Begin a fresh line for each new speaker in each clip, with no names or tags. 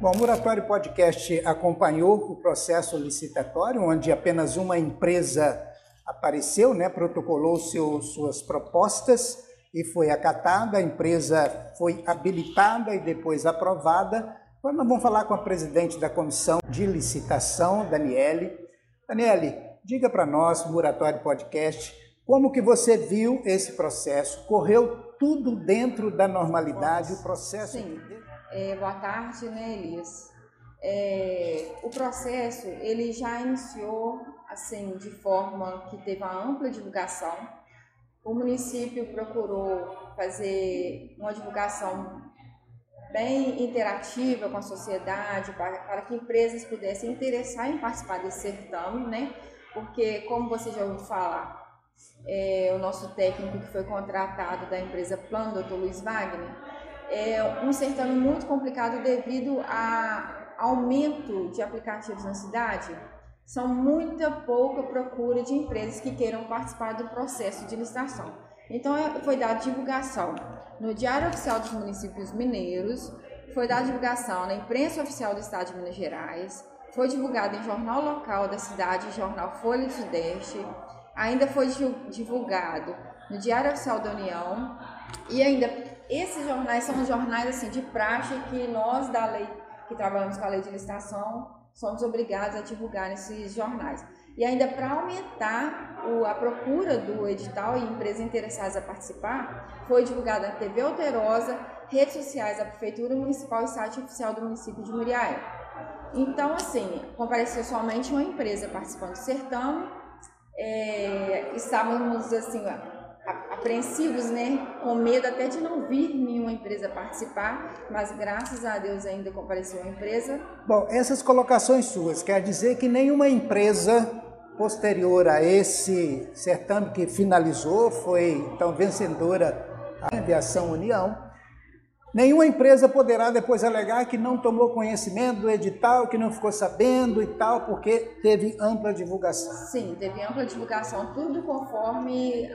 Bom, o Muratório Podcast acompanhou o processo licitatório, onde apenas uma empresa apareceu, né, protocolou seu, suas propostas e foi acatada, a empresa foi habilitada e depois aprovada. Agora nós vamos falar com a presidente da comissão de licitação, Daniele. Daniele, diga para nós, Muratório Podcast, como que você viu esse processo? Correu tudo dentro da normalidade, o processo?
Sim. É, boa tarde, né, Elias? É, o processo, ele já iniciou, assim, de forma que teve uma ampla divulgação. O município procurou fazer uma divulgação bem interativa com a sociedade, para, para que empresas pudessem interessar em participar desse certame, né? Porque, como você já ouviu falar, é, o nosso técnico que foi contratado da empresa Plano, doutor Luiz Wagner, é um certame muito complicado devido a aumento de aplicativos na cidade. São muita pouca procura de empresas que queiram participar do processo de licitação. Então é, foi dada divulgação no Diário Oficial dos Municípios Mineiros, foi dada divulgação na imprensa oficial do Estado de Minas Gerais, foi divulgado em jornal local da cidade, jornal Folha do Sudeste, ainda foi divulgado no Diário Oficial da União e ainda esses jornais são jornais assim de praxe que nós da lei que trabalhamos com a lei de licitação somos obrigados a divulgar nesses jornais. E ainda para aumentar o, a procura do edital e empresas interessadas a participar, foi divulgada na TV Alterosa, redes sociais da Prefeitura Municipal e site oficial do município de Muriaé. Então, assim, compareceu somente uma empresa participando do certame é, estávamos assim apreensivos, né, com medo até de não vir nenhuma empresa participar, mas graças a Deus ainda compareceu uma empresa.
Bom, essas colocações suas quer dizer que nenhuma empresa posterior a esse certame que finalizou foi então vencedora a Aviação União Nenhuma empresa poderá depois alegar que não tomou conhecimento do edital, que não ficou sabendo e tal, porque teve ampla divulgação.
Sim, teve ampla divulgação, tudo conforme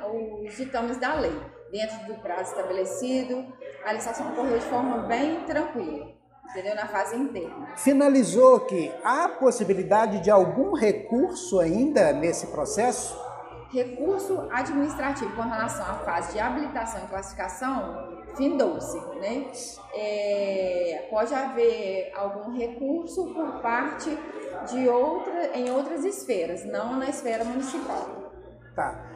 os ditames da lei. Dentro do prazo estabelecido, a licitação ocorreu de forma bem tranquila, entendeu? Na fase interna.
Finalizou que há possibilidade de algum recurso ainda nesse processo?
Recurso administrativo com relação à fase de habilitação e classificação findou-se, né? É, pode haver algum recurso por parte de outra, em outras esferas, não na esfera municipal.
Tá.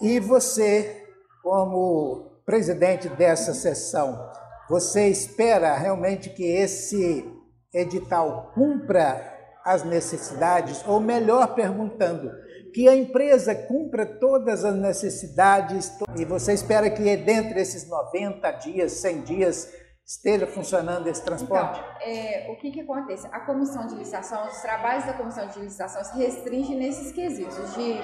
E você, como presidente dessa sessão, você espera realmente que esse edital cumpra as necessidades, ou melhor perguntando, que a empresa cumpra todas as necessidades e você espera que dentro desses 90 dias, 100 dias, esteja funcionando esse transporte?
Então, é, o que, que acontece? A comissão de licitação, os trabalhos da comissão de licitação se restringem nesses quesitos de,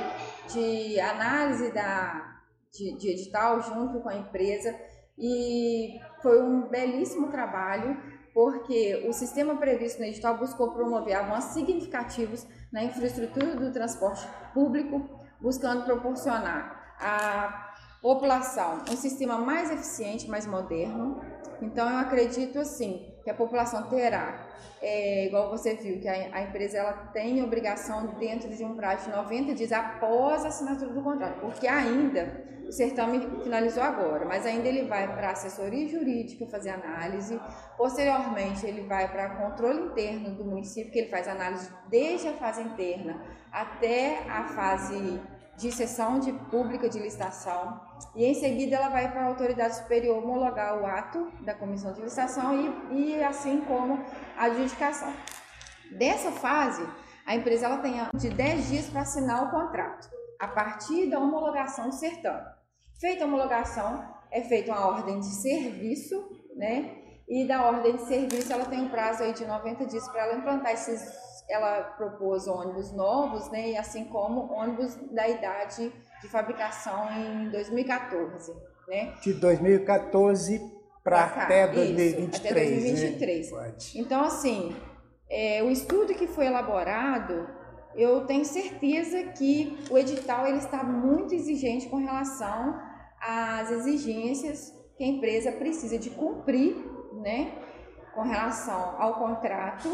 de análise da, de, de edital junto com a empresa e foi um belíssimo trabalho porque o sistema previsto no edital buscou promover avanços significativos na infraestrutura do transporte público, buscando proporcionar à população um sistema mais eficiente, mais moderno. Então, eu acredito assim que a população terá, é, igual você viu, que a, a, empresa ela tem obrigação dentro de um prazo de 90 dias após a assinatura do contrato, porque ainda o certame finalizou agora, mas ainda ele vai para assessoria jurídica fazer análise, posteriormente ele vai para controle interno do município, que ele faz análise desde a fase interna até a fase de sessão de pública de licitação e em seguida ela vai para a autoridade superior homologar o ato da comissão de licitação e, e assim como a adjudicação. Dessa fase, a empresa ela tem de 10 dias para assinar o contrato, a partir da homologação do. Feita a homologação, é feita uma ordem de serviço, né? E da ordem de serviço, ela tem um prazo aí de 90 dias para ela implantar esses. Ela propôs ônibus novos, né? E assim como ônibus da idade de fabricação em 2014, né?
De 2014 para até 2023. Isso, até
2023. Né? Então, assim, é, o estudo que foi elaborado, eu tenho certeza que o edital ele está muito exigente com relação as exigências que a empresa precisa de cumprir, né? Com relação ao contrato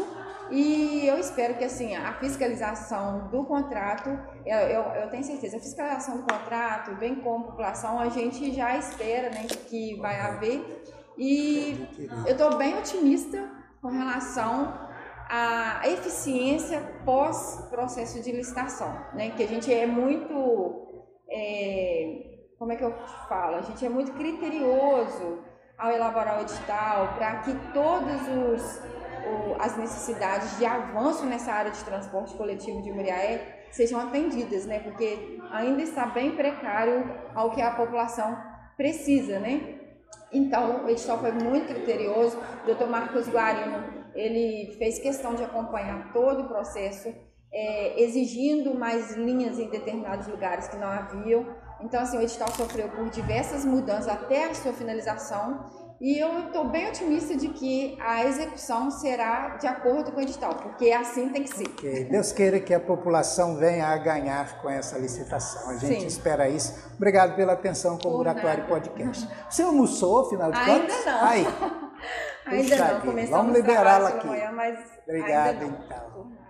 e eu espero que assim a fiscalização do contrato, eu, eu, eu, tenho certeza, a fiscalização do contrato, bem como população, a gente já espera né, que vai haver e eu estou bem otimista com relação à eficiência pós processo de licitação, né, que a gente é muito é, como é que eu falo? A gente é muito criterioso ao elaborar o edital para que todas as necessidades de avanço nessa área de transporte coletivo de Muriaé sejam atendidas, né? Porque ainda está bem precário ao que a população precisa, né? Então, o edital foi muito criterioso. O Dr. Marcos Guarino, ele fez questão de acompanhar todo o processo, é, exigindo mais linhas em determinados lugares que não haviam. Então, assim, o edital sofreu por diversas mudanças até a sua finalização e eu estou bem otimista de que a execução será de acordo com o edital, porque assim tem que ser.
Okay. Deus queira que a população venha a ganhar com essa licitação. A gente Sim. espera isso. Obrigado pela atenção com o Laboratório Podcast. Você almoçou, afinal de
ainda
contas?
Não.
Aí.
ainda não. Começamos
Vamos liberá-la aqui.
Amanhã, mas
Obrigado, então.